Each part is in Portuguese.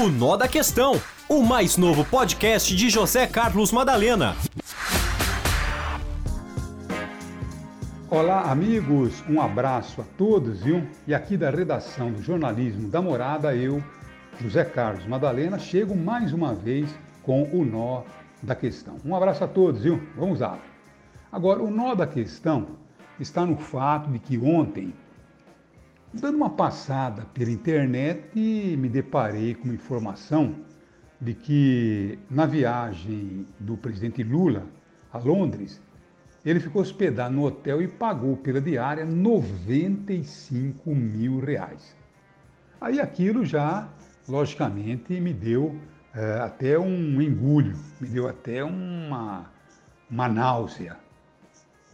O Nó da Questão, o mais novo podcast de José Carlos Madalena. Olá, amigos, um abraço a todos, viu? E aqui da redação do jornalismo da Morada, eu, José Carlos Madalena, chego mais uma vez com o Nó da Questão. Um abraço a todos, viu? Vamos lá. Agora, o nó da questão está no fato de que ontem Dando uma passada pela internet, me deparei com informação de que na viagem do presidente Lula a Londres, ele ficou hospedado no hotel e pagou pela diária 95 mil reais. Aí aquilo já, logicamente, me deu é, até um engulho, me deu até uma, uma náusea.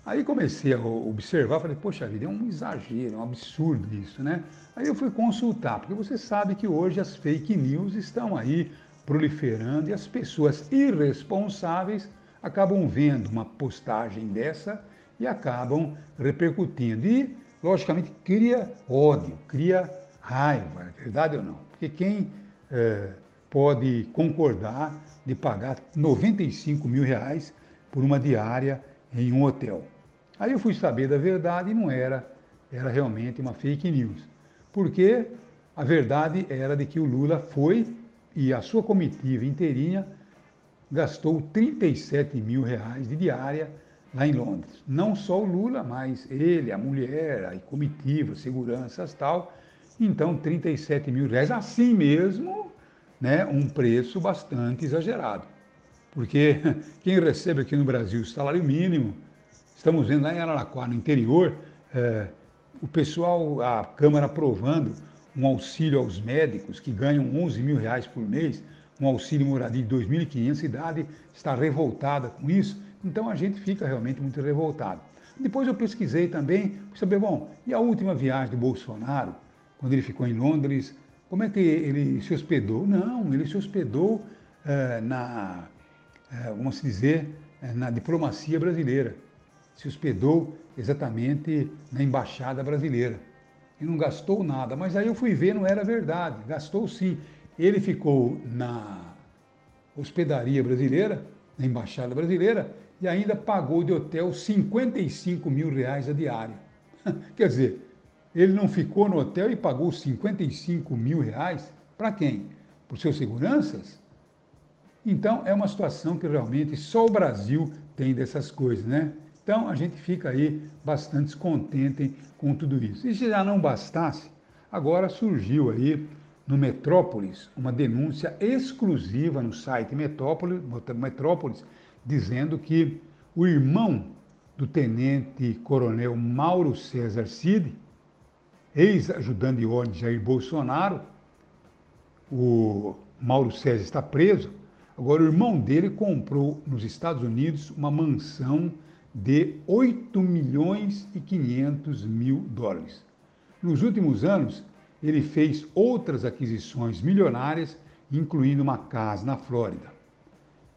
Aí comecei a observar, falei, poxa vida, é um exagero, é um absurdo isso, né? Aí eu fui consultar, porque você sabe que hoje as fake news estão aí proliferando e as pessoas irresponsáveis acabam vendo uma postagem dessa e acabam repercutindo. E, logicamente, cria ódio, cria raiva, é verdade ou não? Porque quem é, pode concordar de pagar 95 mil reais por uma diária em um hotel? Aí eu fui saber da verdade e não era, era realmente uma fake news. Porque a verdade era de que o Lula foi e a sua comitiva inteirinha gastou 37 mil reais de diária lá em Londres. Não só o Lula, mas ele, a mulher, a comitiva, seguranças tal. Então, 37 mil reais, assim mesmo, né, um preço bastante exagerado. Porque quem recebe aqui no Brasil o salário mínimo Estamos vendo lá em Araraquara, no interior, é, o pessoal, a Câmara aprovando um auxílio aos médicos que ganham 11 mil reais por mês, um auxílio moradia de 2.500, a cidade está revoltada com isso, então a gente fica realmente muito revoltado. Depois eu pesquisei também, para saber, bom, e a última viagem do Bolsonaro, quando ele ficou em Londres, como é que ele se hospedou? Não, ele se hospedou é, na, é, vamos dizer, é, na diplomacia brasileira se hospedou exatamente na embaixada brasileira e não gastou nada. Mas aí eu fui ver, não era verdade, gastou sim. Ele ficou na hospedaria brasileira, na embaixada brasileira, e ainda pagou de hotel 55 mil reais a diária. Quer dizer, ele não ficou no hotel e pagou 55 mil reais para quem? Para os seus seguranças? Então é uma situação que realmente só o Brasil tem dessas coisas, né? Então a gente fica aí bastante descontente com tudo isso. E se já não bastasse, agora surgiu aí no Metrópolis uma denúncia exclusiva no site Metrópolis, Metrópolis dizendo que o irmão do tenente coronel Mauro César Cid, ex-ajudante de ordem de Jair Bolsonaro, o Mauro César está preso, agora o irmão dele comprou nos Estados Unidos uma mansão de 8 milhões e 500 mil dólares. Nos últimos anos, ele fez outras aquisições milionárias, incluindo uma casa na Flórida.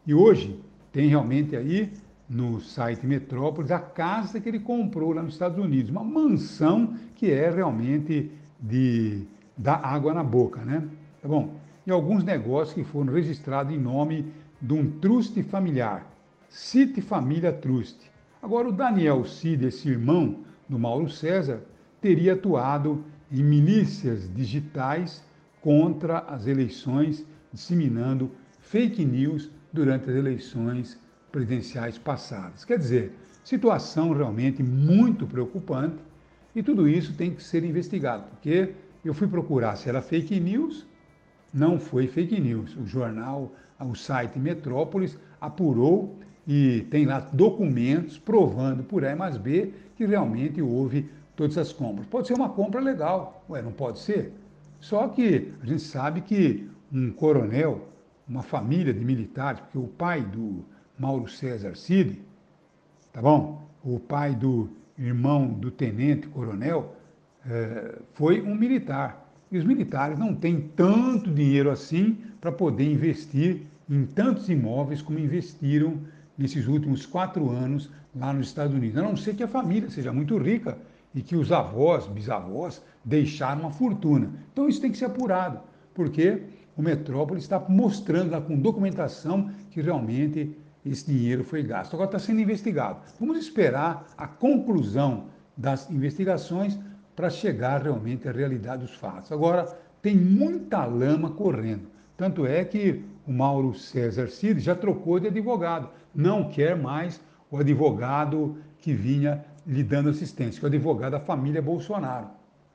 E hoje tem realmente aí no site Metrópolis a casa que ele comprou lá nos Estados Unidos, uma mansão que é realmente de dar água na boca, né? Tá bom? E alguns negócios que foram registrados em nome de um truste familiar, City Família Trust Agora, o Daniel Cid, esse irmão do Mauro César, teria atuado em milícias digitais contra as eleições, disseminando fake news durante as eleições presidenciais passadas. Quer dizer, situação realmente muito preocupante e tudo isso tem que ser investigado, porque eu fui procurar se era fake news, não foi fake news. O jornal, o site Metrópolis apurou e tem lá documentos provando por A mais B que realmente houve todas essas compras. Pode ser uma compra legal, ué, não pode ser? Só que a gente sabe que um coronel, uma família de militares, porque o pai do Mauro César Cid, tá bom? O pai do irmão do tenente coronel é, foi um militar. E os militares não têm tanto dinheiro assim para poder investir em tantos imóveis como investiram nesses últimos quatro anos lá nos Estados Unidos. A não ser que a família seja muito rica e que os avós, bisavós, deixaram uma fortuna. Então isso tem que ser apurado, porque o Metrópole está mostrando lá com documentação que realmente esse dinheiro foi gasto. Agora está sendo investigado. Vamos esperar a conclusão das investigações para chegar realmente à realidade dos fatos. Agora, tem muita lama correndo. Tanto é que o Mauro César Cid já trocou de advogado. Não quer mais o advogado que vinha lhe dando assistência, que é o advogado da família Bolsonaro.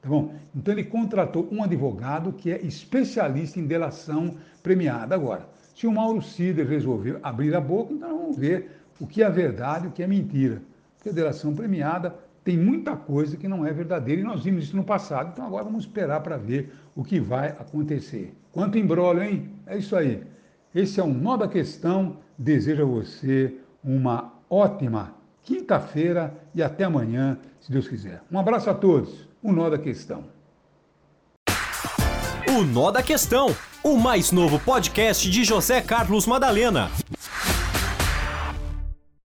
Tá bom? Então ele contratou um advogado que é especialista em delação premiada. Agora, se o Mauro Cider resolveu abrir a boca, então vamos ver o que é verdade e o que é mentira. Porque a delação premiada tem muita coisa que não é verdadeira e nós vimos isso no passado. Então agora vamos esperar para ver o que vai acontecer. Quanto embrolho, hein? É isso aí. Esse é o Nó da Questão. Desejo a você uma ótima quinta-feira e até amanhã, se Deus quiser. Um abraço a todos. O Nó da Questão. O Nó da Questão, o mais novo podcast de José Carlos Madalena.